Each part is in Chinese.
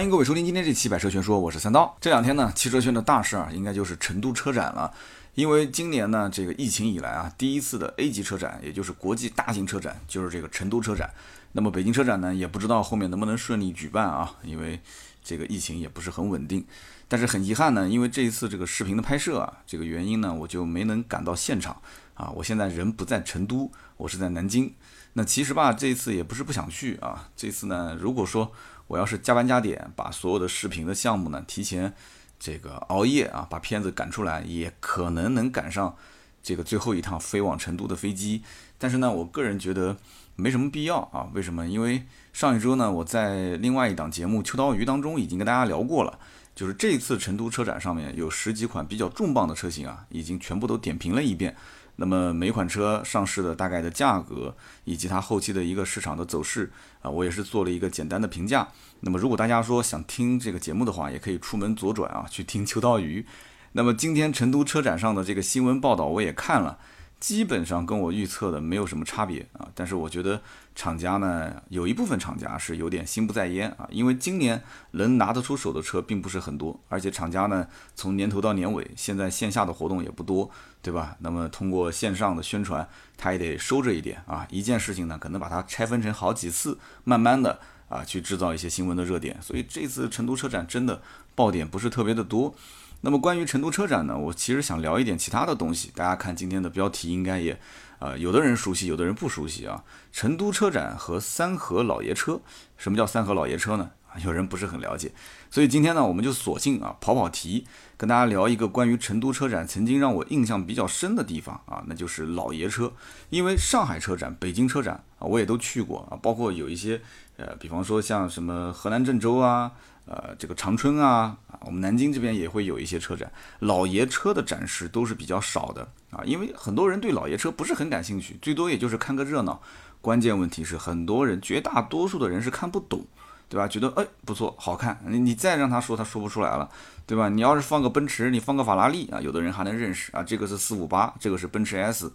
欢迎各位收听今天这期百车全说，我是三刀。这两天呢，汽车圈的大事啊，应该就是成都车展了。因为今年呢，这个疫情以来啊，第一次的 A 级车展，也就是国际大型车展，就是这个成都车展。那么北京车展呢，也不知道后面能不能顺利举办啊，因为这个疫情也不是很稳定。但是很遗憾呢，因为这一次这个视频的拍摄啊，这个原因呢，我就没能赶到现场啊。我现在人不在成都，我是在南京。那其实吧，这一次也不是不想去啊。这次呢，如果说我要是加班加点，把所有的视频的项目呢提前这个熬夜啊，把片子赶出来，也可能能赶上这个最后一趟飞往成都的飞机。但是呢，我个人觉得没什么必要啊。为什么？因为上一周呢，我在另外一档节目《秋刀鱼》当中已经跟大家聊过了，就是这次成都车展上面有十几款比较重磅的车型啊，已经全部都点评了一遍。那么每款车上市的大概的价格，以及它后期的一个市场的走势啊，我也是做了一个简单的评价。那么如果大家说想听这个节目的话，也可以出门左转啊，去听 秋刀鱼。那么今天成都车展上的这个新闻报道我也看了。基本上跟我预测的没有什么差别啊，但是我觉得厂家呢，有一部分厂家是有点心不在焉啊，因为今年能拿得出手的车并不是很多，而且厂家呢，从年头到年尾，现在线下的活动也不多，对吧？那么通过线上的宣传，他也得收着一点啊，一件事情呢，可能把它拆分成好几次，慢慢的啊，去制造一些新闻的热点，所以这次成都车展真的爆点不是特别的多。那么关于成都车展呢，我其实想聊一点其他的东西。大家看今天的标题，应该也，呃，有的人熟悉，有的人不熟悉啊。成都车展和三河老爷车，什么叫三河老爷车呢？有人不是很了解。所以今天呢，我们就索性啊跑跑题，跟大家聊一个关于成都车展曾经让我印象比较深的地方啊，那就是老爷车。因为上海车展、北京车展啊，我也都去过啊，包括有一些，呃，比方说像什么河南郑州啊。呃，这个长春啊，啊，我们南京这边也会有一些车展，老爷车的展示都是比较少的啊，因为很多人对老爷车不是很感兴趣，最多也就是看个热闹。关键问题是，很多人绝大多数的人是看不懂，对吧？觉得哎不错，好看，你你再让他说，他说不出来了，对吧？你要是放个奔驰，你放个法拉利啊，有的人还能认识啊，这个是四五八，这个是奔驰 S。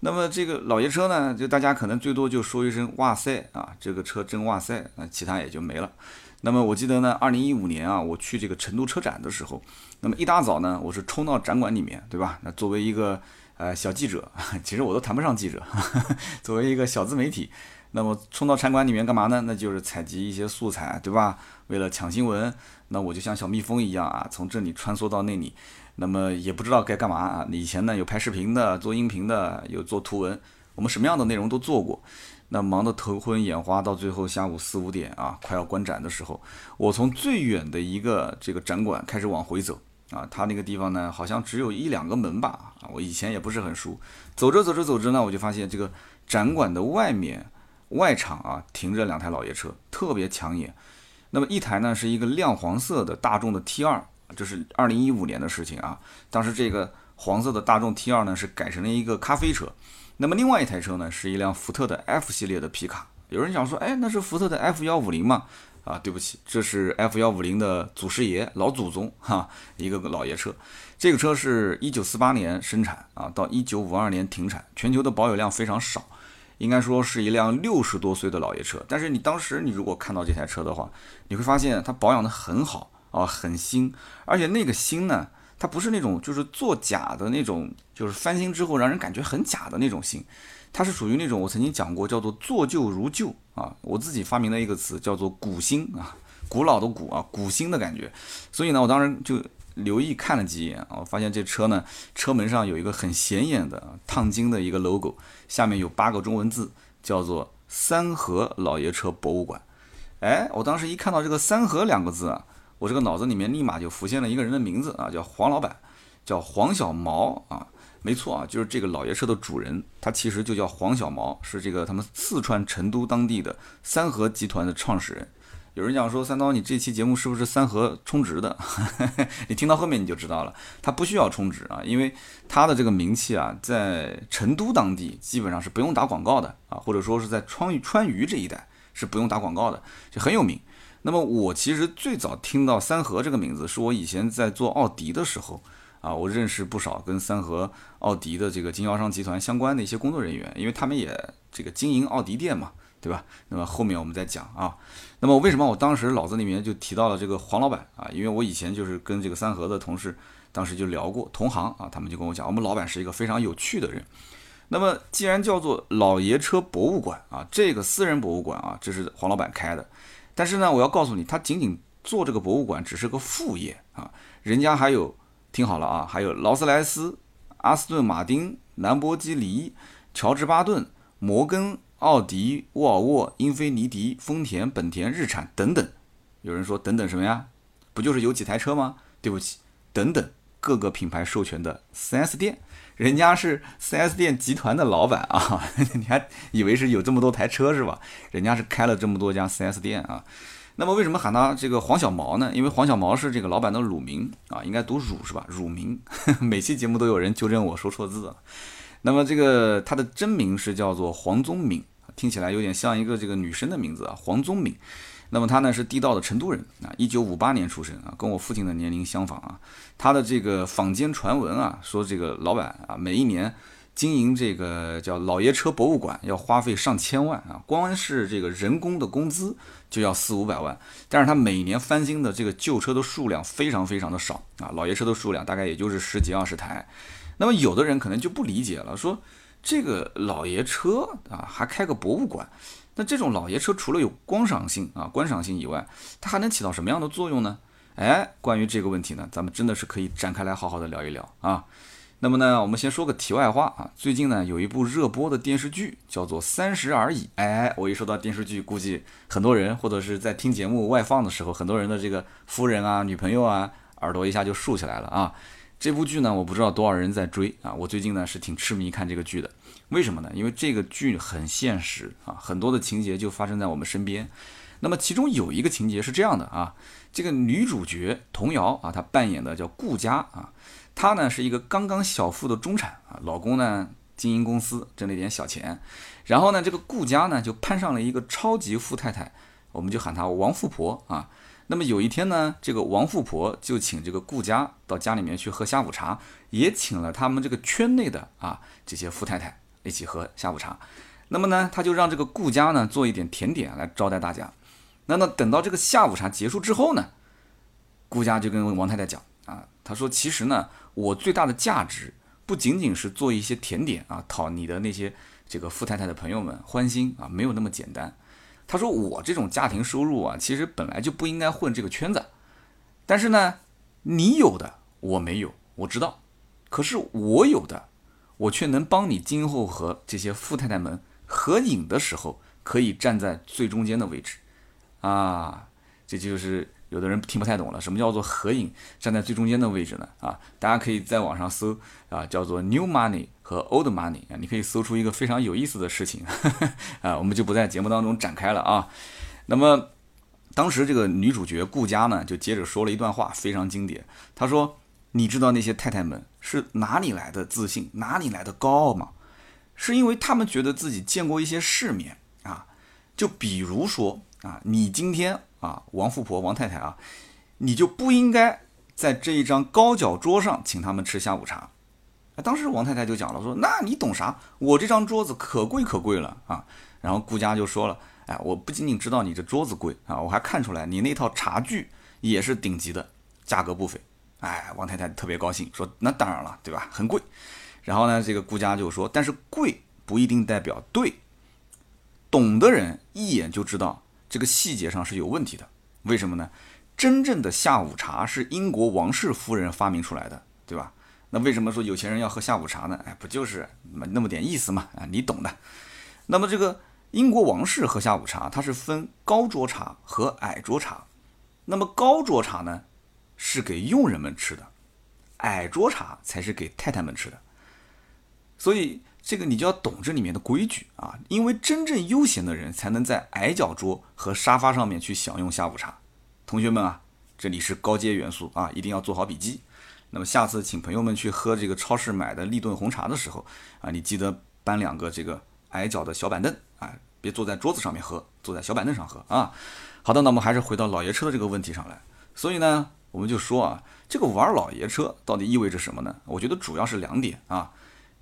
那么这个老爷车呢，就大家可能最多就说一声哇塞啊，这个车真哇塞，那其他也就没了。那么我记得呢，二零一五年啊，我去这个成都车展的时候，那么一大早呢，我是冲到展馆里面，对吧？那作为一个呃小记者，其实我都谈不上记者，作为一个小自媒体，那么冲到展馆里面干嘛呢？那就是采集一些素材，对吧？为了抢新闻，那我就像小蜜蜂一样啊，从这里穿梭到那里，那么也不知道该干嘛啊。以前呢有拍视频的，做音频的，有做图文，我们什么样的内容都做过。那忙得头昏眼花，到最后下午四五点啊，快要关展的时候，我从最远的一个这个展馆开始往回走啊，它那个地方呢，好像只有一两个门吧啊，我以前也不是很熟。走着走着走着呢，我就发现这个展馆的外面外场啊，停着两台老爷车，特别抢眼。那么一台呢是一个亮黄色的大众的 T 二，这是二零一五年的事情啊，当时这个黄色的大众 T 二呢是改成了一个咖啡车。那么另外一台车呢，是一辆福特的 F 系列的皮卡。有人想说，哎，那是福特的 F 幺五零吗？啊，对不起，这是 F 幺五零的祖师爷、老祖宗哈，一个个老爷车。这个车是一九四八年生产啊，到一九五二年停产，全球的保有量非常少，应该说是一辆六十多岁的老爷车。但是你当时你如果看到这台车的话，你会发现它保养的很好啊，很新，而且那个新呢。它不是那种就是做假的那种，就是翻新之后让人感觉很假的那种新，它是属于那种我曾经讲过叫做做旧如旧啊，我自己发明的一个词叫做古新啊，古老的古啊，古新的感觉。所以呢，我当时就留意看了几眼啊，我发现这车呢，车门上有一个很显眼的烫金的一个 logo，下面有八个中文字，叫做三河老爷车博物馆。哎，我当时一看到这个三河两个字啊。我这个脑子里面立马就浮现了一个人的名字啊，叫黄老板，叫黄小毛啊，没错啊，就是这个老爷车的主人，他其实就叫黄小毛，是这个他们四川成都当地的三河集团的创始人。有人讲说三刀，你这期节目是不是三河充值的？你听到后面你就知道了，他不需要充值啊，因为他的这个名气啊，在成都当地基本上是不用打广告的啊，或者说是在川渝川渝这一带是不用打广告的，就很有名。那么我其实最早听到三河这个名字，是我以前在做奥迪的时候啊，我认识不少跟三河奥迪的这个经销商集团相关的一些工作人员，因为他们也这个经营奥迪店嘛，对吧？那么后面我们再讲啊。那么为什么我当时脑子里面就提到了这个黄老板啊？因为我以前就是跟这个三河的同事当时就聊过，同行啊，他们就跟我讲，我们老板是一个非常有趣的人。那么既然叫做老爷车博物馆啊，这个私人博物馆啊，这是黄老板开的。但是呢，我要告诉你，他仅仅做这个博物馆只是个副业啊，人家还有，听好了啊，还有劳斯莱斯、阿斯顿马丁、兰博基尼、乔治巴顿、摩根、奥迪、沃尔沃、英菲尼迪、丰田、本田、日产等等。有人说等等什么呀？不就是有几台车吗？对不起，等等各个品牌授权的 4S 店。人家是 4S 店集团的老板啊，你还以为是有这么多台车是吧？人家是开了这么多家 4S 店啊。那么为什么喊他这个黄小毛呢？因为黄小毛是这个老板的乳名啊，应该读乳是吧？乳名，每期节目都有人纠正我说错字了。那么这个他的真名是叫做黄宗敏，听起来有点像一个这个女生的名字啊，黄宗敏。那么他呢是地道的成都人啊，一九五八年出生啊，跟我父亲的年龄相仿啊。他的这个坊间传闻啊，说这个老板啊，每一年经营这个叫老爷车博物馆要花费上千万啊，光是这个人工的工资就要四五百万。但是他每年翻新的这个旧车的数量非常非常的少啊，老爷车的数量大概也就是十几二十台。那么有的人可能就不理解了，说这个老爷车啊，还开个博物馆。那这种老爷车除了有观赏性啊、观赏性以外，它还能起到什么样的作用呢？哎，关于这个问题呢，咱们真的是可以展开来好好的聊一聊啊。那么呢，我们先说个题外话啊，最近呢有一部热播的电视剧叫做《三十而已》。哎，我一说到电视剧，估计很多人或者是在听节目外放的时候，很多人的这个夫人啊、女朋友啊，耳朵一下就竖起来了啊。这部剧呢，我不知道多少人在追啊，我最近呢是挺痴迷看这个剧的。为什么呢？因为这个剧很现实啊，很多的情节就发生在我们身边。那么其中有一个情节是这样的啊，这个女主角童瑶啊，她扮演的叫顾佳啊，她呢是一个刚刚小富的中产啊，老公呢经营公司挣了一点小钱，然后呢这个顾佳呢就攀上了一个超级富太太，我们就喊她王富婆啊。那么有一天呢，这个王富婆就请这个顾佳到家里面去喝下午茶，也请了他们这个圈内的啊这些富太太。一起喝下午茶，那么呢，他就让这个顾家呢做一点甜点来招待大家。那么等到这个下午茶结束之后呢，顾家就跟王太太讲啊，他说其实呢，我最大的价值不仅仅是做一些甜点啊，讨你的那些这个富太太的朋友们欢心啊，没有那么简单。他说我这种家庭收入啊，其实本来就不应该混这个圈子，但是呢，你有的我没有，我知道，可是我有的。我却能帮你今后和这些富太太们合影的时候，可以站在最中间的位置，啊，这就是有的人听不太懂了，什么叫做合影站在最中间的位置呢？啊，大家可以在网上搜啊，叫做 New Money 和 Old Money 啊，你可以搜出一个非常有意思的事情，啊，我们就不在节目当中展开了啊。那么当时这个女主角顾佳呢，就接着说了一段话，非常经典，她说。你知道那些太太们是哪里来的自信，哪里来的高傲吗？是因为他们觉得自己见过一些世面啊。就比如说啊，你今天啊，王富婆、王太太啊，你就不应该在这一张高脚桌上请他们吃下午茶。当时王太太就讲了，说那你懂啥？我这张桌子可贵可贵了啊。然后顾家就说了，哎，我不仅仅知道你这桌子贵啊，我还看出来你那套茶具也是顶级的，价格不菲。哎，王太太特别高兴，说：“那当然了，对吧？很贵。”然后呢，这个顾家就说：“但是贵不一定代表对，懂的人一眼就知道这个细节上是有问题的。为什么呢？真正的下午茶是英国王室夫人发明出来的，对吧？那为什么说有钱人要喝下午茶呢？哎，不就是那么点意思嘛？啊，你懂的。那么这个英国王室喝下午茶，它是分高桌茶和矮桌茶。那么高桌茶呢？”是给佣人们吃的，矮桌茶才是给太太们吃的。所以这个你就要懂这里面的规矩啊，因为真正悠闲的人才能在矮脚桌和沙发上面去享用下午茶。同学们啊，这里是高阶元素啊，一定要做好笔记。那么下次请朋友们去喝这个超市买的立顿红茶的时候啊，你记得搬两个这个矮脚的小板凳啊，别坐在桌子上面喝，坐在小板凳上喝啊。好的，那我们还是回到老爷车的这个问题上来。所以呢。我们就说啊，这个玩老爷车到底意味着什么呢？我觉得主要是两点啊。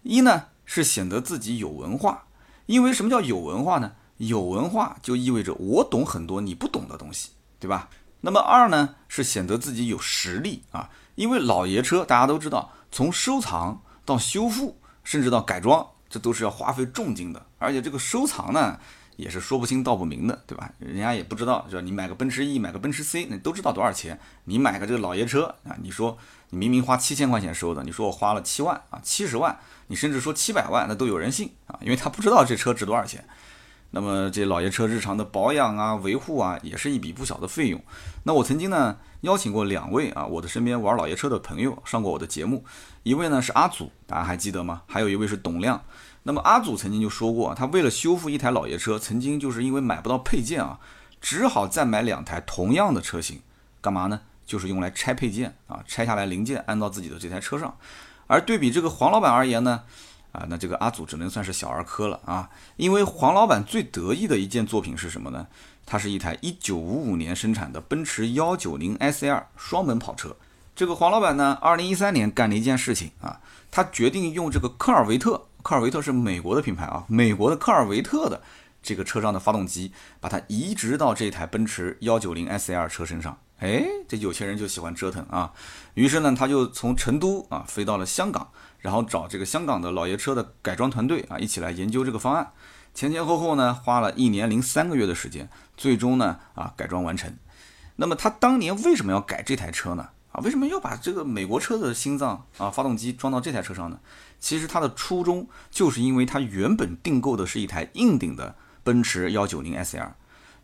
一呢是显得自己有文化，因为什么叫有文化呢？有文化就意味着我懂很多你不懂的东西，对吧？那么二呢是显得自己有实力啊，因为老爷车大家都知道，从收藏到修复，甚至到改装，这都是要花费重金的，而且这个收藏呢。也是说不清道不明的，对吧？人家也不知道，是？你买个奔驰 E，买个奔驰 C，那都知道多少钱。你买个这个老爷车啊，你说你明明花七千块钱收的，你说我花了七万啊，七十万，你甚至说七百万，那都有人信啊，因为他不知道这车值多少钱。那么这老爷车日常的保养啊、维护啊，也是一笔不小的费用。那我曾经呢邀请过两位啊，我的身边玩老爷车的朋友上过我的节目，一位呢是阿祖，大家还记得吗？还有一位是董亮。那么阿祖曾经就说过，他为了修复一台老爷车，曾经就是因为买不到配件啊，只好再买两台同样的车型，干嘛呢？就是用来拆配件啊，拆下来零件安到自己的这台车上。而对比这个黄老板而言呢，啊，那这个阿祖只能算是小儿科了啊，因为黄老板最得意的一件作品是什么呢？它是一台1955年生产的奔驰 190SL 双门跑车。这个黄老板呢，2013年干了一件事情啊，他决定用这个科尔维特。科尔维特是美国的品牌啊，美国的科尔维特的这个车上的发动机，把它移植到这台奔驰幺九零 SL 车身上。哎，这有钱人就喜欢折腾啊，于是呢，他就从成都啊飞到了香港，然后找这个香港的老爷车的改装团队啊一起来研究这个方案。前前后后呢，花了一年零三个月的时间，最终呢啊改装完成。那么他当年为什么要改这台车呢？为什么要把这个美国车的心脏啊发动机装到这台车上呢？其实它的初衷就是因为他原本订购的是一台硬顶的奔驰幺九零 SL，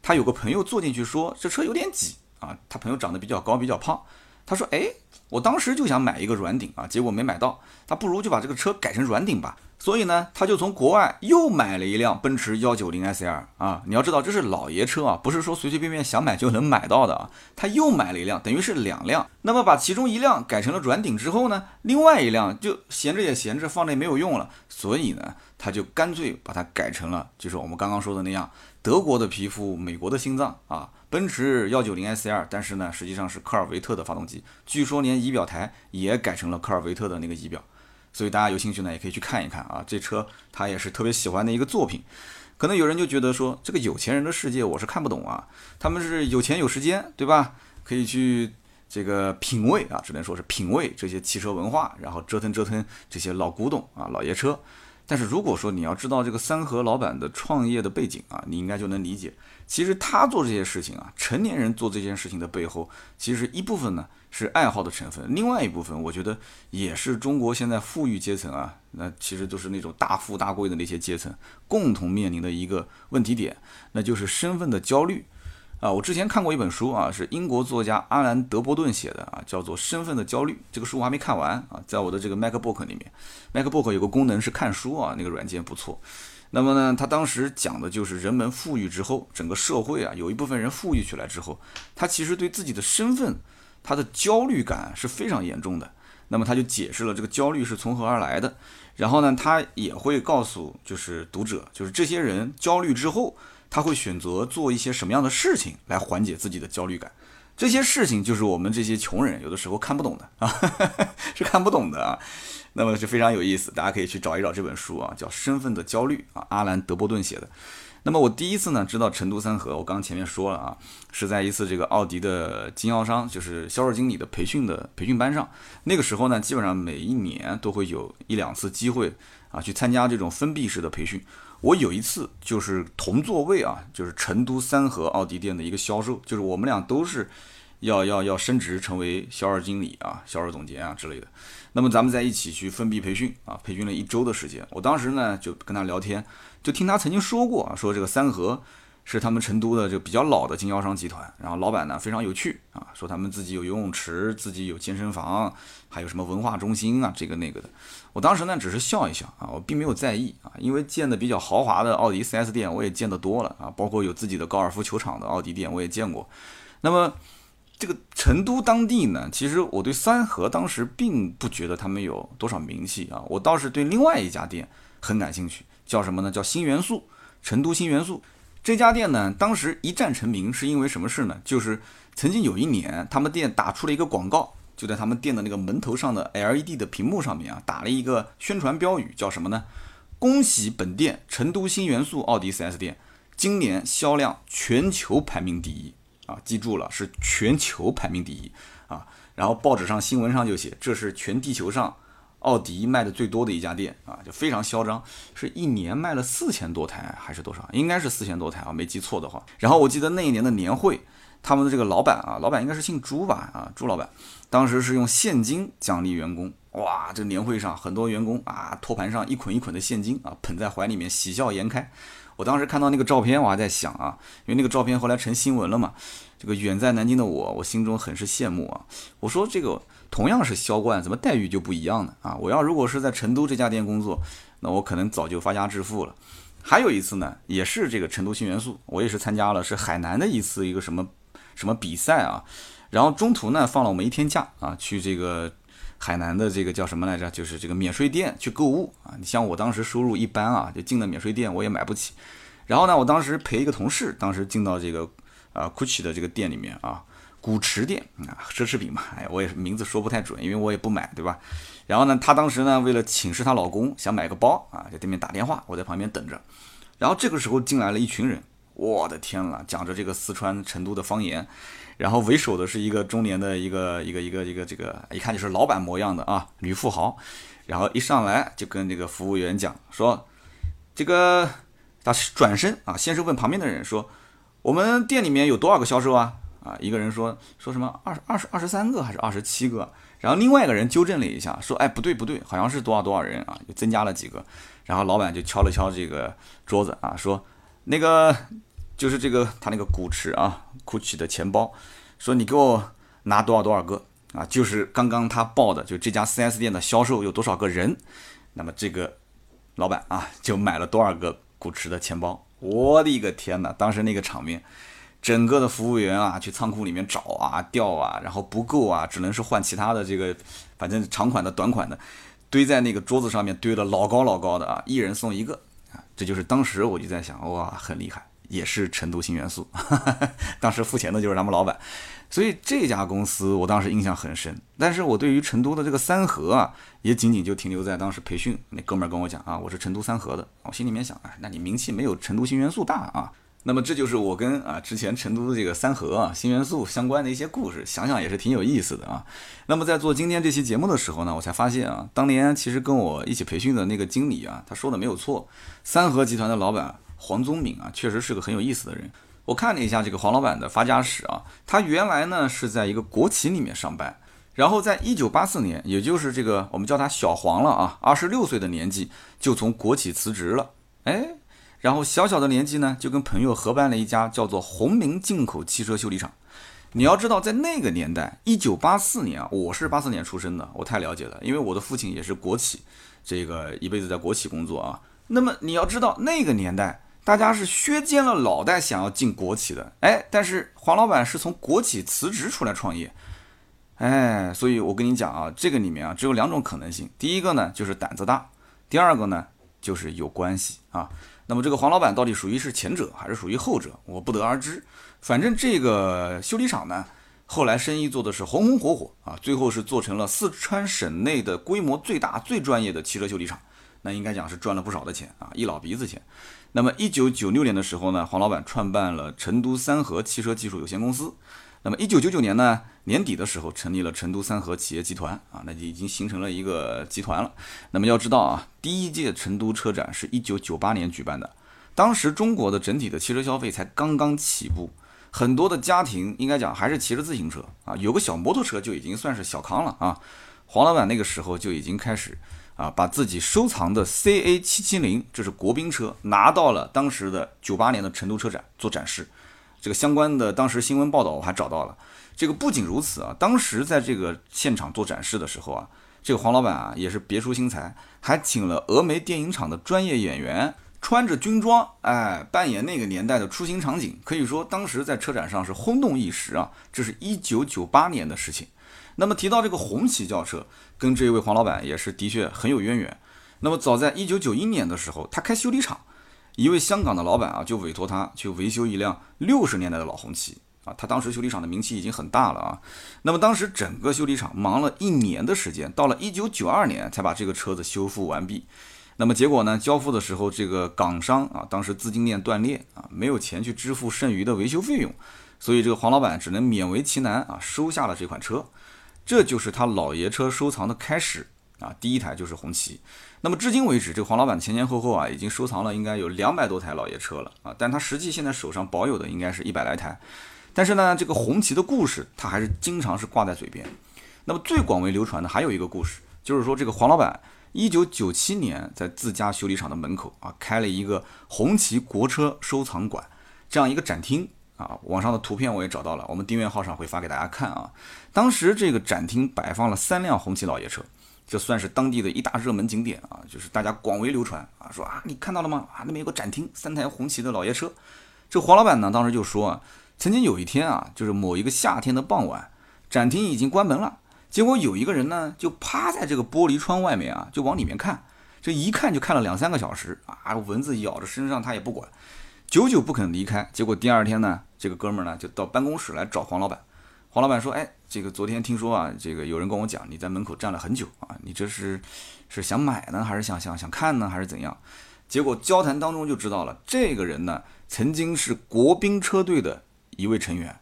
他有个朋友坐进去说这车有点挤啊，他朋友长得比较高比较胖，他说哎，我当时就想买一个软顶啊，结果没买到，他不如就把这个车改成软顶吧。所以呢，他就从国外又买了一辆奔驰幺九零 SL 啊，你要知道这是老爷车啊，不是说随随便便想买就能买到的啊。他又买了一辆，等于是两辆。那么把其中一辆改成了软顶之后呢，另外一辆就闲着也闲着，放着也没有用了。所以呢，他就干脆把它改成了，就是我们刚刚说的那样，德国的皮肤，美国的心脏啊，奔驰幺九零 SL，但是呢，实际上是科尔维特的发动机，据说连仪表台也改成了科尔维特的那个仪表。所以大家有兴趣呢，也可以去看一看啊，这车他也是特别喜欢的一个作品。可能有人就觉得说，这个有钱人的世界我是看不懂啊，他们是有钱有时间，对吧？可以去这个品味啊，只能说是品味这些汽车文化，然后折腾折腾这些老古董啊，老爷车。但是如果说你要知道这个三和老板的创业的背景啊，你应该就能理解，其实他做这些事情啊，成年人做这件事情的背后，其实一部分呢。是爱好的成分，另外一部分我觉得也是中国现在富裕阶层啊，那其实都是那种大富大贵的那些阶层共同面临的一个问题点，那就是身份的焦虑啊。我之前看过一本书啊，是英国作家阿兰·德伯顿写的啊，叫做《身份的焦虑》。这个书我还没看完啊，在我的这个 MacBook 里面，MacBook 有个功能是看书啊，那个软件不错。那么呢，他当时讲的就是人们富裕之后，整个社会啊，有一部分人富裕起来之后，他其实对自己的身份。他的焦虑感是非常严重的，那么他就解释了这个焦虑是从何而来的，然后呢，他也会告诉就是读者，就是这些人焦虑之后，他会选择做一些什么样的事情来缓解自己的焦虑感，这些事情就是我们这些穷人有的时候看不懂的啊，是看不懂的啊，那么是非常有意思，大家可以去找一找这本书啊，叫《身份的焦虑》啊，阿兰·德波顿写的。那么我第一次呢知道成都三和，我刚前面说了啊，是在一次这个奥迪的经销商，就是销售经理的培训的培训班上。那个时候呢，基本上每一年都会有一两次机会啊，去参加这种封闭式的培训。我有一次就是同座位啊，就是成都三和奥迪店的一个销售，就是我们俩都是要要要升职成为销售经理啊、销售总监啊之类的。那么咱们在一起去封闭培训啊，培训了一周的时间。我当时呢就跟他聊天。就听他曾经说过啊，说这个三河是他们成都的这个比较老的经销商集团，然后老板呢非常有趣啊，说他们自己有游泳池，自己有健身房，还有什么文化中心啊，这个那个的。我当时呢只是笑一笑啊，我并没有在意啊，因为见的比较豪华的奥迪 4S 店我也见得多了啊，包括有自己的高尔夫球场的奥迪店我也见过。那么这个成都当地呢，其实我对三河当时并不觉得他们有多少名气啊，我倒是对另外一家店很感兴趣。叫什么呢？叫新元素，成都新元素这家店呢，当时一战成名是因为什么事呢？就是曾经有一年，他们店打出了一个广告，就在他们店的那个门头上的 LED 的屏幕上面啊，打了一个宣传标语，叫什么呢？恭喜本店成都新元素奥迪 4S 店今年销量全球排名第一啊，记住了，是全球排名第一啊。然后报纸上新闻上就写，这是全地球上奥迪卖的最多的一家店啊，就非常嚣张，是一年卖了四千多台还是多少？应该是四千多台啊，没记错的话。然后我记得那一年的年会，他们的这个老板啊，老板应该是姓朱吧啊，朱老板，当时是用现金奖励员工。哇，这年会上很多员工啊，托盘上一捆一捆的现金啊，捧在怀里面，喜笑颜开。我当时看到那个照片，我还在想啊，因为那个照片后来成新闻了嘛。这个远在南京的我，我心中很是羡慕啊。我说这个同样是销冠，怎么待遇就不一样呢？啊，我要如果是在成都这家店工作，那我可能早就发家致富了。还有一次呢，也是这个成都新元素，我也是参加了，是海南的一次一个什么什么比赛啊。然后中途呢放了我们一天假啊，去这个。海南的这个叫什么来着？就是这个免税店去购物啊！你像我当时收入一般啊，就进了免税店我也买不起。然后呢，我当时陪一个同事，当时进到这个啊 GUCCI 的这个店里面啊，古驰店啊，奢侈品嘛，哎，我也是名字说不太准，因为我也不买，对吧？然后呢，她当时呢为了请示她老公，想买个包啊，在对面打电话，我在旁边等着。然后这个时候进来了一群人，我的天啦，讲着这个四川成都的方言。然后为首的是一个中年的一个一个一个一个这个一看就是老板模样的啊女富豪，然后一上来就跟这个服务员讲说，这个他转身啊，先是问旁边的人说，我们店里面有多少个销售啊？啊，一个人说说什么二二十二十三个还是二十七个？然后另外一个人纠正了一下，说哎不对不对，好像是多少多少人啊，又增加了几个。然后老板就敲了敲这个桌子啊，说那个。就是这个，他那个古驰啊，GUCCI 的钱包，说你给我拿多少多少个啊？就是刚刚他报的，就这家 4S 店的销售有多少个人，那么这个老板啊就买了多少个古驰的钱包。我的一个天哪！当时那个场面，整个的服务员啊去仓库里面找啊调啊，然后不够啊，只能是换其他的这个，反正长款的、短款的，堆在那个桌子上面堆的老高老高的啊，一人送一个啊。这就是当时我就在想，哇，很厉害。也是成都新元素，当时付钱的就是他们老板，所以这家公司我当时印象很深。但是我对于成都的这个三河啊，也仅仅就停留在当时培训那哥们儿跟我讲啊，我是成都三河的，我心里面想，哎，那你名气没有成都新元素大啊。那么这就是我跟啊之前成都的这个三河啊新元素相关的一些故事，想想也是挺有意思的啊。那么在做今天这期节目的时候呢，我才发现啊，当年其实跟我一起培训的那个经理啊，他说的没有错，三河集团的老板。黄宗敏啊，确实是个很有意思的人。我看了一下这个黄老板的发家史啊，他原来呢是在一个国企里面上班，然后在一九八四年，也就是这个我们叫他小黄了啊，二十六岁的年纪就从国企辞职了，哎，然后小小的年纪呢就跟朋友合办了一家叫做鸿明进口汽车修理厂。你要知道，在那个年代，一九八四年啊，我是八四年出生的，我太了解了，因为我的父亲也是国企，这个一辈子在国企工作啊。那么你要知道那个年代。大家是削尖了脑袋想要进国企的，哎，但是黄老板是从国企辞职出来创业，哎，所以我跟你讲啊，这个里面啊只有两种可能性，第一个呢就是胆子大，第二个呢就是有关系啊。那么这个黄老板到底属于是前者还是属于后者，我不得而知。反正这个修理厂呢，后来生意做的是红红火火啊，最后是做成了四川省内的规模最大、最专业的汽车修理厂，那应该讲是赚了不少的钱啊，一老鼻子钱。那么，一九九六年的时候呢，黄老板创办了成都三和汽车技术有限公司。那么，一九九九年呢年底的时候，成立了成都三和企业集团啊，那就已经形成了一个集团了。那么要知道啊，第一届成都车展是一九九八年举办的，当时中国的整体的汽车消费才刚刚起步，很多的家庭应该讲还是骑着自行车啊，有个小摩托车就已经算是小康了啊。黄老板那个时候就已经开始。啊，把自己收藏的 CA 七七零，这是国宾车，拿到了当时的九八年的成都车展做展示。这个相关的当时新闻报道我还找到了。这个不仅如此啊，当时在这个现场做展示的时候啊，这个黄老板啊也是别出心裁，还请了峨眉电影厂的专业演员，穿着军装，哎，扮演那个年代的出行场景。可以说当时在车展上是轰动一时啊。这是一九九八年的事情。那么提到这个红旗轿车，跟这位黄老板也是的确很有渊源。那么早在一九九一年的时候，他开修理厂，一位香港的老板啊就委托他去维修一辆六十年代的老红旗啊。他当时修理厂的名气已经很大了啊。那么当时整个修理厂忙了一年的时间，到了一九九二年才把这个车子修复完毕。那么结果呢，交付的时候这个港商啊，当时资金链断裂啊，没有钱去支付剩余的维修费用，所以这个黄老板只能勉为其难啊，收下了这款车。这就是他老爷车收藏的开始啊，第一台就是红旗。那么至今为止，这个黄老板前前后后啊，已经收藏了应该有两百多台老爷车了啊，但他实际现在手上保有的应该是一百来台。但是呢，这个红旗的故事，他还是经常是挂在嘴边。那么最广为流传的还有一个故事，就是说这个黄老板一九九七年在自家修理厂的门口啊，开了一个红旗国车收藏馆这样一个展厅。啊，网上的图片我也找到了，我们订阅号上会发给大家看啊。当时这个展厅摆放了三辆红旗老爷车，这算是当地的一大热门景点啊，就是大家广为流传啊，说啊你看到了吗？啊那边有个展厅，三台红旗的老爷车。这黄老板呢当时就说啊，曾经有一天啊，就是某一个夏天的傍晚，展厅已经关门了，结果有一个人呢就趴在这个玻璃窗外面啊，就往里面看，这一看就看了两三个小时啊，蚊子咬着身上他也不管。久久不肯离开，结果第二天呢，这个哥们儿呢就到办公室来找黄老板。黄老板说：“哎，这个昨天听说啊，这个有人跟我讲你在门口站了很久啊，你这是是想买呢，还是想想想看呢，还是怎样？”结果交谈当中就知道了，这个人呢曾经是国宾车队的一位成员，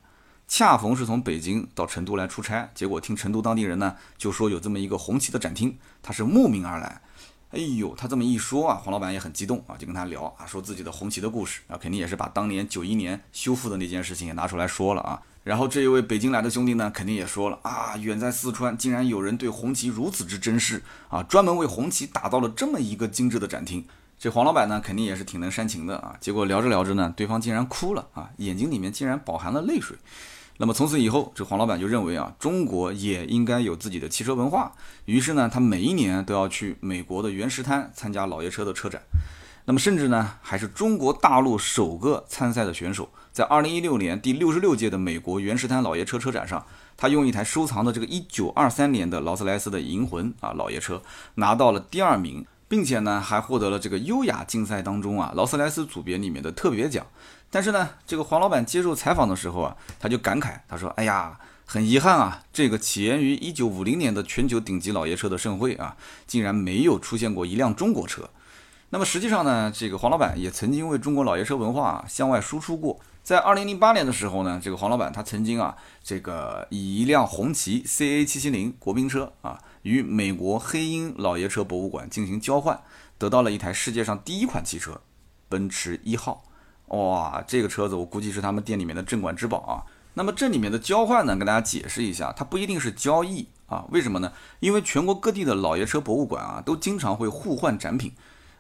恰逢是从北京到成都来出差，结果听成都当地人呢就说有这么一个红旗的展厅，他是慕名而来。哎呦，他这么一说啊，黄老板也很激动啊，就跟他聊啊，说自己的红旗的故事啊，肯定也是把当年九一年修复的那件事情也拿出来说了啊。然后这一位北京来的兄弟呢，肯定也说了啊，远在四川，竟然有人对红旗如此之珍视啊，专门为红旗打造了这么一个精致的展厅。这黄老板呢，肯定也是挺能煽情的啊。结果聊着聊着呢，对方竟然哭了啊，眼睛里面竟然饱含了泪水。那么从此以后，这黄老板就认为啊，中国也应该有自己的汽车文化。于是呢，他每一年都要去美国的原石滩参加老爷车的车展。那么甚至呢，还是中国大陆首个参赛的选手，在二零一六年第六十六届的美国原石滩老爷车车展上，他用一台收藏的这个一九二三年的劳斯莱斯的银魂啊老爷车拿到了第二名，并且呢，还获得了这个优雅竞赛当中啊劳斯莱斯组别里面的特别奖。但是呢，这个黄老板接受采访的时候啊，他就感慨，他说：“哎呀，很遗憾啊，这个起源于一九五零年的全球顶级老爷车的盛会啊，竟然没有出现过一辆中国车。那么实际上呢，这个黄老板也曾经为中国老爷车文化向外输出过。在二零零八年的时候呢，这个黄老板他曾经啊，这个以一辆红旗 CA 七七零国宾车啊，与美国黑鹰老爷车博物馆进行交换，得到了一台世界上第一款汽车，奔驰一号。”哇，这个车子我估计是他们店里面的镇馆之宝啊。那么这里面的交换呢，跟大家解释一下，它不一定是交易啊。为什么呢？因为全国各地的老爷车博物馆啊，都经常会互换展品。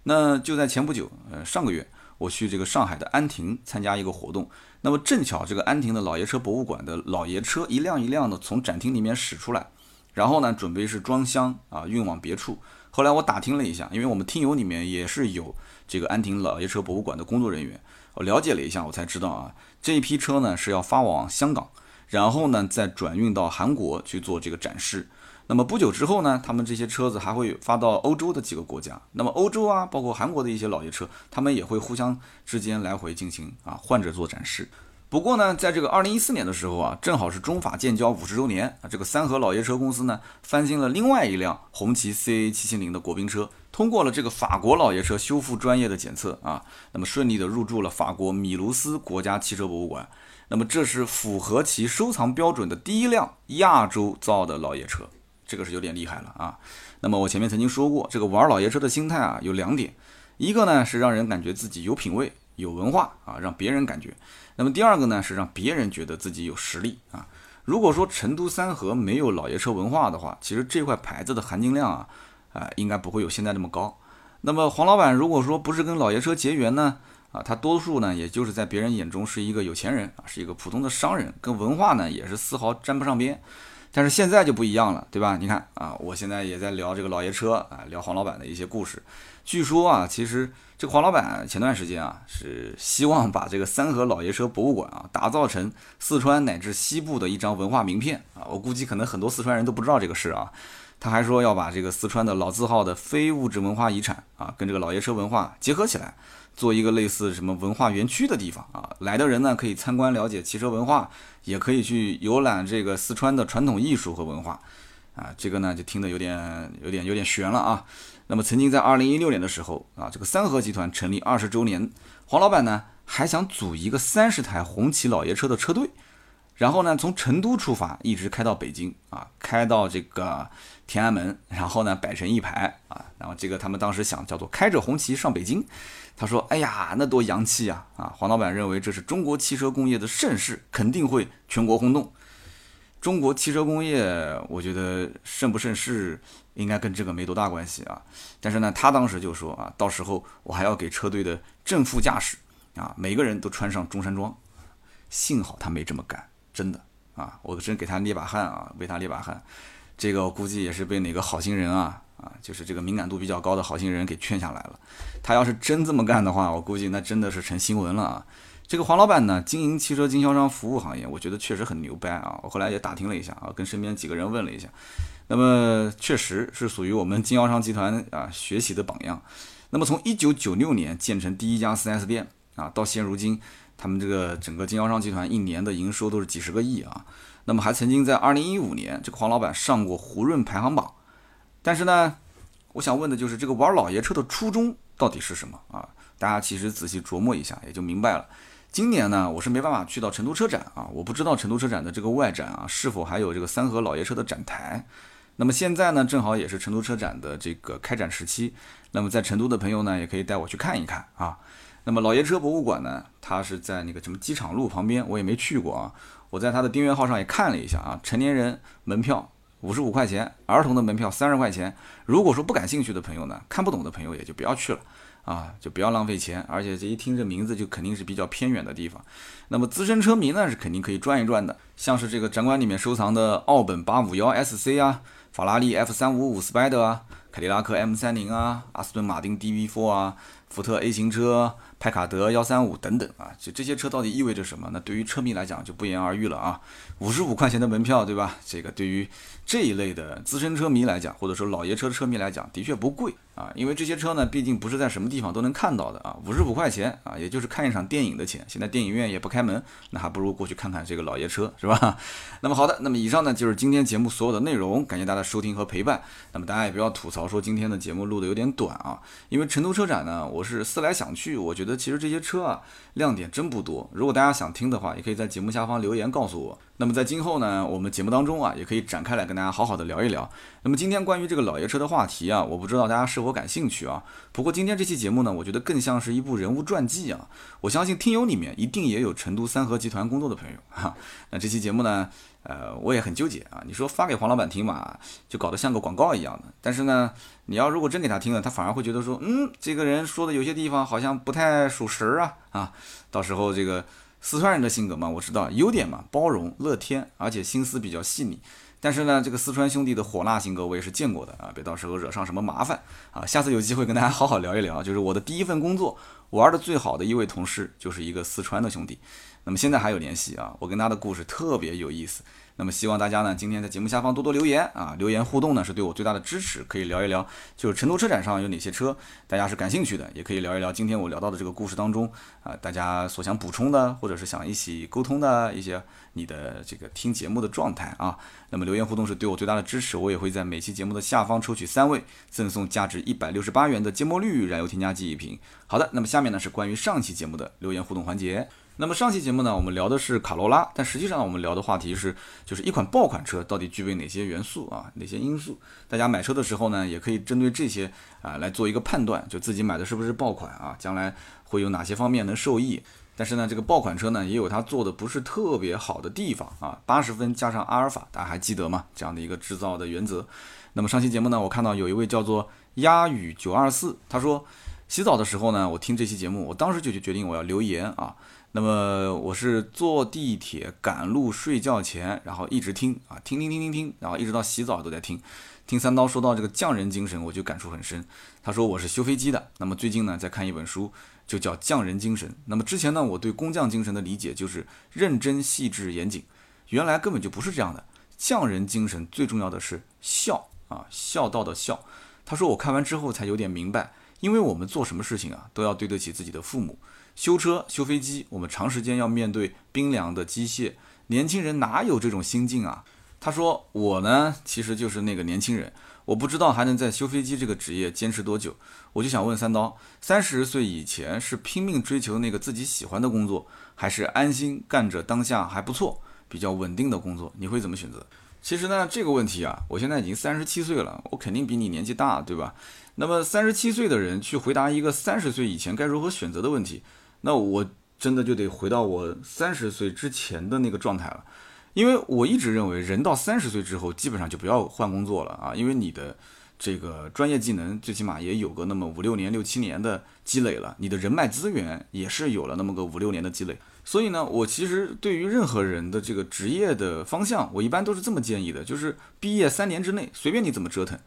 那就在前不久，呃，上个月我去这个上海的安亭参加一个活动，那么正巧这个安亭的老爷车博物馆的老爷车一辆一辆的从展厅里面驶出来，然后呢，准备是装箱啊，运往别处。后来我打听了一下，因为我们听友里面也是有这个安亭老爷车博物馆的工作人员。我了解了一下，我才知道啊，这一批车呢是要发往香港，然后呢再转运到韩国去做这个展示。那么不久之后呢，他们这些车子还会发到欧洲的几个国家。那么欧洲啊，包括韩国的一些老爷车，他们也会互相之间来回进行啊换着做展示。不过呢，在这个二零一四年的时候啊，正好是中法建交五十周年啊，这个三和老爷车公司呢翻新了另外一辆红旗 CA 七七零的国宾车，通过了这个法国老爷车修复专业的检测啊，那么顺利的入驻了法国米卢斯国家汽车博物馆。那么这是符合其收藏标准的第一辆亚洲造的老爷车，这个是有点厉害了啊。那么我前面曾经说过，这个玩老爷车的心态啊有两点，一个呢是让人感觉自己有品位、有文化啊，让别人感觉。那么第二个呢，是让别人觉得自己有实力啊。如果说成都三河没有老爷车文化的话，其实这块牌子的含金量啊，啊，应该不会有现在那么高。那么黄老板如果说不是跟老爷车结缘呢，啊，他多数呢，也就是在别人眼中是一个有钱人啊，是一个普通的商人，跟文化呢也是丝毫沾不上边。但是现在就不一样了，对吧？你看啊，我现在也在聊这个老爷车啊，聊黄老板的一些故事。据说啊，其实这个黄老板前段时间啊，是希望把这个三河老爷车博物馆啊，打造成四川乃至西部的一张文化名片啊。我估计可能很多四川人都不知道这个事啊。他还说要把这个四川的老字号的非物质文化遗产啊，跟这个老爷车文化结合起来，做一个类似什么文化园区的地方啊。来的人呢，可以参观了解汽车文化，也可以去游览这个四川的传统艺术和文化。啊，这个呢就听得有点有点有点悬了啊。那么曾经在二零一六年的时候啊，这个三和集团成立二十周年，黄老板呢还想组一个三十台红旗老爷车的车队，然后呢从成都出发，一直开到北京啊，开到这个天安门，然后呢摆成一排啊，然后这个他们当时想叫做开着红旗上北京，他说哎呀那多洋气啊啊！黄老板认为这是中国汽车工业的盛世，肯定会全国轰动。中国汽车工业，我觉得盛不盛世，应该跟这个没多大关系啊。但是呢，他当时就说啊，到时候我还要给车队的正副驾驶啊，每个人都穿上中山装。幸好他没这么干，真的啊，我真给他捏把汗啊，为他捏把汗。这个我估计也是被哪个好心人啊啊，就是这个敏感度比较高的好心人给劝下来了。他要是真这么干的话，我估计那真的是成新闻了啊。这个黄老板呢，经营汽车经销商服务行业，我觉得确实很牛掰啊！我后来也打听了一下啊，跟身边几个人问了一下，那么确实是属于我们经销商集团啊学习的榜样。那么从一九九六年建成第一家 4S 店啊，到现如今，他们这个整个经销商集团一年的营收都是几十个亿啊。那么还曾经在二零一五年，这个黄老板上过胡润排行榜。但是呢，我想问的就是这个玩老爷车的初衷到底是什么啊？大家其实仔细琢磨一下，也就明白了。今年呢，我是没办法去到成都车展啊，我不知道成都车展的这个外展啊，是否还有这个三河老爷车的展台。那么现在呢，正好也是成都车展的这个开展时期，那么在成都的朋友呢，也可以带我去看一看啊。那么老爷车博物馆呢，它是在那个什么机场路旁边，我也没去过啊。我在它的订阅号上也看了一下啊，成年人门票五十五块钱，儿童的门票三十块钱。如果说不感兴趣的朋友呢，看不懂的朋友也就不要去了。啊，就不要浪费钱，而且这一听这名字就肯定是比较偏远的地方。那么资深车迷呢是肯定可以转一转的，像是这个展馆里面收藏的奥本八五幺 SC 啊，法拉利 F 三五五 Spider 啊，凯迪拉克 M 三零啊，阿斯顿马丁 DB4 啊，福特 A 型车，派卡德幺三五等等啊，就这些车到底意味着什么？那对于车迷来讲就不言而喻了啊，五十五块钱的门票，对吧？这个对于这一类的资深车迷来讲，或者说老爷车车迷来讲，的确不贵。啊，因为这些车呢，毕竟不是在什么地方都能看到的啊，五十五块钱啊，也就是看一场电影的钱。现在电影院也不开门，那还不如过去看看这个老爷车，是吧？那么好的，那么以上呢就是今天节目所有的内容，感谢大家收听和陪伴。那么大家也不要吐槽说今天的节目录的有点短啊，因为成都车展呢，我是思来想去，我觉得其实这些车啊亮点真不多。如果大家想听的话，也可以在节目下方留言告诉我。那么在今后呢，我们节目当中啊，也可以展开来跟大家好好的聊一聊。那么今天关于这个老爷车的话题啊，我不知道大家是否感兴趣啊。不过今天这期节目呢，我觉得更像是一部人物传记啊。我相信听友里面一定也有成都三和集团工作的朋友哈。那这期节目呢，呃，我也很纠结啊。你说发给黄老板听嘛，就搞得像个广告一样的。但是呢，你要如果真给他听了，他反而会觉得说，嗯，这个人说的有些地方好像不太属实啊啊。到时候这个。四川人的性格嘛，我知道优点嘛，包容、乐天，而且心思比较细腻。但是呢，这个四川兄弟的火辣性格我也是见过的啊，别到时候惹上什么麻烦啊。下次有机会跟大家好好聊一聊，就是我的第一份工作玩的最好的一位同事，就是一个四川的兄弟。那么现在还有联系啊，我跟他的故事特别有意思。那么希望大家呢，今天在节目下方多多留言啊，留言互动呢是对我最大的支持。可以聊一聊，就是成都车展上有哪些车，大家是感兴趣的，也可以聊一聊今天我聊到的这个故事当中啊，大家所想补充的，或者是想一起沟通的一些你的这个听节目的状态啊。那么留言互动是对我最大的支持，我也会在每期节目的下方抽取三位，赠送价值一百六十八元的芥末绿燃油添加剂一瓶。好的，那么下面呢是关于上期节目的留言互动环节。那么上期节目呢，我们聊的是卡罗拉，但实际上我们聊的话题是，就是一款爆款车到底具备哪些元素啊，哪些因素？大家买车的时候呢，也可以针对这些啊来做一个判断，就自己买的是不是爆款啊，将来会有哪些方面能受益？但是呢，这个爆款车呢，也有它做的不是特别好的地方啊。八十分加上阿尔法，大家还记得吗？这样的一个制造的原则。那么上期节目呢，我看到有一位叫做鸭语九二四，他说洗澡的时候呢，我听这期节目，我当时就就决定我要留言啊。那么我是坐地铁赶路睡觉前，然后一直听啊，听听听听听，然后一直到洗澡都在听。听三刀说到这个匠人精神，我就感触很深。他说我是修飞机的，那么最近呢在看一本书，就叫匠人精神。那么之前呢我对工匠精神的理解就是认真细致严谨，原来根本就不是这样的。匠人精神最重要的是孝啊，孝道的孝。他说我看完之后才有点明白，因为我们做什么事情啊都要对得起自己的父母。修车、修飞机，我们长时间要面对冰凉的机械，年轻人哪有这种心境啊？他说我呢其实就是那个年轻人，我不知道还能在修飞机这个职业坚持多久。我就想问三刀，三十岁以前是拼命追求那个自己喜欢的工作，还是安心干着当下还不错、比较稳定的工作？你会怎么选择？其实呢，这个问题啊，我现在已经三十七岁了，我肯定比你年纪大，对吧？那么三十七岁的人去回答一个三十岁以前该如何选择的问题，那我真的就得回到我三十岁之前的那个状态了，因为我一直认为，人到三十岁之后，基本上就不要换工作了啊，因为你的这个专业技能最起码也有个那么五六年、六七年的积累了，你的人脉资源也是有了那么个五六年的积累。所以呢，我其实对于任何人的这个职业的方向，我一般都是这么建议的，就是毕业三年之内，随便你怎么折腾，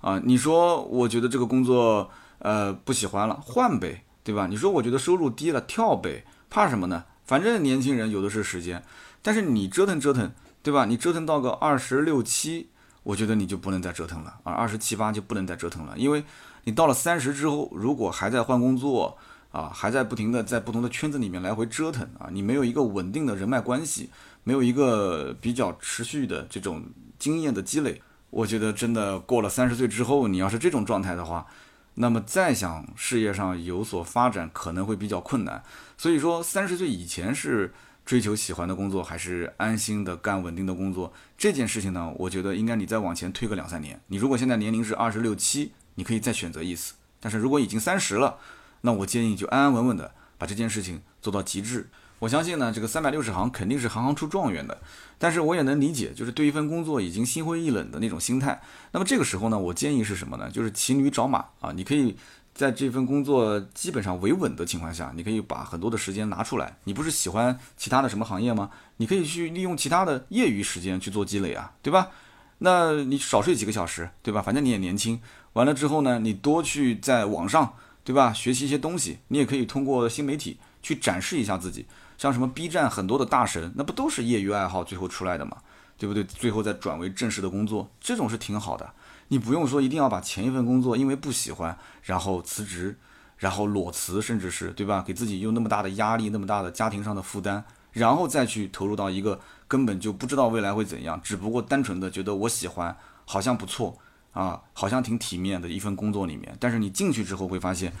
啊，你说我觉得这个工作呃不喜欢了，换呗，对吧？你说我觉得收入低了，跳呗，怕什么呢？反正年轻人有的是时间，但是你折腾折腾，对吧？你折腾到个二十六七，我觉得你就不能再折腾了啊，二十七八就不能再折腾了，因为你到了三十之后，如果还在换工作。啊，还在不停的在不同的圈子里面来回折腾啊！你没有一个稳定的人脉关系，没有一个比较持续的这种经验的积累，我觉得真的过了三十岁之后，你要是这种状态的话，那么再想事业上有所发展可能会比较困难。所以说，三十岁以前是追求喜欢的工作，还是安心的干稳定的工作，这件事情呢，我觉得应该你再往前推个两三年。你如果现在年龄是二十六七，你可以再选择一次；但是如果已经三十了，那我建议就安安稳稳的把这件事情做到极致。我相信呢，这个三百六十行肯定是行行出状元的。但是我也能理解，就是对一份工作已经心灰意冷的那种心态。那么这个时候呢，我建议是什么呢？就是骑驴找马啊！你可以在这份工作基本上维稳的情况下，你可以把很多的时间拿出来。你不是喜欢其他的什么行业吗？你可以去利用其他的业余时间去做积累啊，对吧？那你少睡几个小时，对吧？反正你也年轻。完了之后呢，你多去在网上。对吧？学习一些东西，你也可以通过新媒体去展示一下自己。像什么 B 站很多的大神，那不都是业余爱好最后出来的嘛？对不对？最后再转为正式的工作，这种是挺好的。你不用说一定要把前一份工作因为不喜欢，然后辞职，然后裸辞，甚至是对吧？给自己又那么大的压力，那么大的家庭上的负担，然后再去投入到一个根本就不知道未来会怎样，只不过单纯的觉得我喜欢，好像不错。啊，好像挺体面的一份工作里面，但是你进去之后会发现，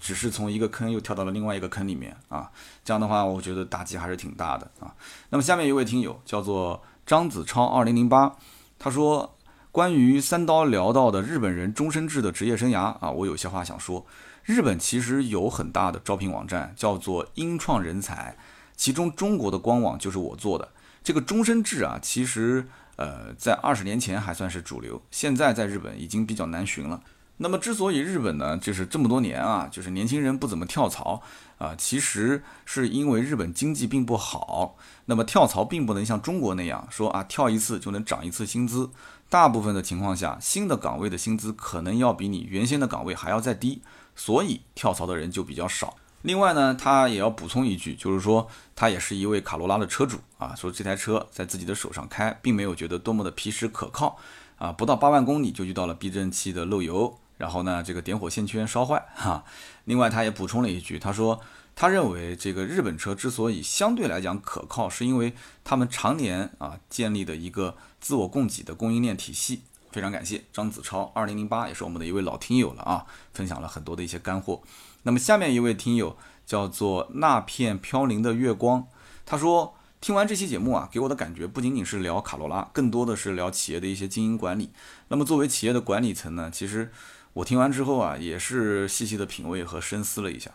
只是从一个坑又跳到了另外一个坑里面啊。这样的话，我觉得打击还是挺大的啊。那么下面一位听友叫做张子超二零零八，他说关于三刀聊到的日本人终身制的职业生涯啊，我有些话想说。日本其实有很大的招聘网站，叫做英创人才，其中中国的官网就是我做的。这个终身制啊，其实。呃，在二十年前还算是主流，现在在日本已经比较难寻了。那么，之所以日本呢，就是这么多年啊，就是年轻人不怎么跳槽啊，其实是因为日本经济并不好。那么跳槽并不能像中国那样说啊，跳一次就能涨一次薪资。大部分的情况下，新的岗位的薪资可能要比你原先的岗位还要再低，所以跳槽的人就比较少。另外呢，他也要补充一句，就是说他也是一位卡罗拉的车主啊，说这台车在自己的手上开，并没有觉得多么的皮实可靠啊，不到八万公里就遇到了避震器的漏油，然后呢，这个点火线圈烧坏哈。另外他也补充了一句，他说他认为这个日本车之所以相对来讲可靠，是因为他们常年啊建立的一个自我供给的供应链体系。非常感谢张子超，二零零八也是我们的一位老听友了啊，分享了很多的一些干货。那么下面一位听友叫做那片飘零的月光，他说听完这期节目啊，给我的感觉不仅仅是聊卡罗拉，更多的是聊企业的一些经营管理。那么作为企业的管理层呢，其实我听完之后啊，也是细细的品味和深思了一下。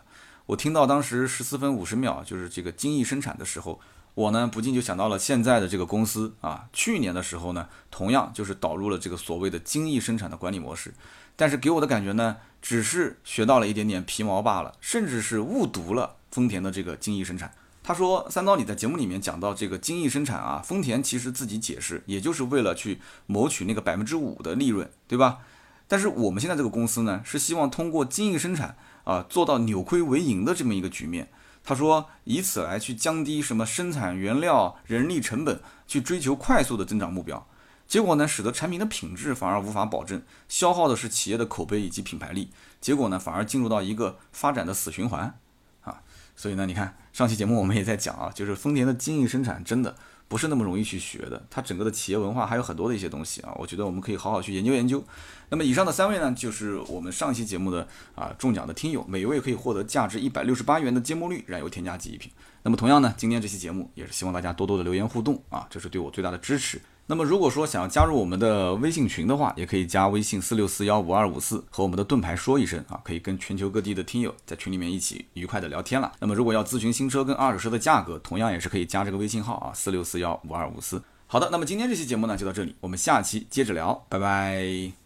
我听到当时十四分五十秒就是这个精益生产的时候。我呢，不禁就想到了现在的这个公司啊，去年的时候呢，同样就是导入了这个所谓的精益生产的管理模式，但是给我的感觉呢，只是学到了一点点皮毛罢了，甚至是误读了丰田的这个精益生产。他说：“三刀，你在节目里面讲到这个精益生产啊，丰田其实自己解释，也就是为了去谋取那个百分之五的利润，对吧？但是我们现在这个公司呢，是希望通过精益生产啊，做到扭亏为盈的这么一个局面。”他说，以此来去降低什么生产原料、人力成本，去追求快速的增长目标，结果呢，使得产品的品质反而无法保证，消耗的是企业的口碑以及品牌力，结果呢，反而进入到一个发展的死循环啊。所以呢，你看上期节目我们也在讲啊，就是丰田的精益生产真的不是那么容易去学的。它整个的企业文化还有很多的一些东西啊，我觉得我们可以好好去研究研究。那么以上的三位呢，就是我们上期节目的啊中奖的听友，每一位可以获得价值一百六十八元的芥末绿燃油添加剂一瓶。那么同样呢，今天这期节目也是希望大家多多的留言互动啊，这是对我最大的支持。那么如果说想要加入我们的微信群的话，也可以加微信四六四幺五二五四，和我们的盾牌说一声啊，可以跟全球各地的听友在群里面一起愉快的聊天了。那么如果要咨询新车跟二手车的价格，同样也是可以加这个微信号啊，四六四幺五二五四。好的，那么今天这期节目呢就到这里，我们下期接着聊，拜拜。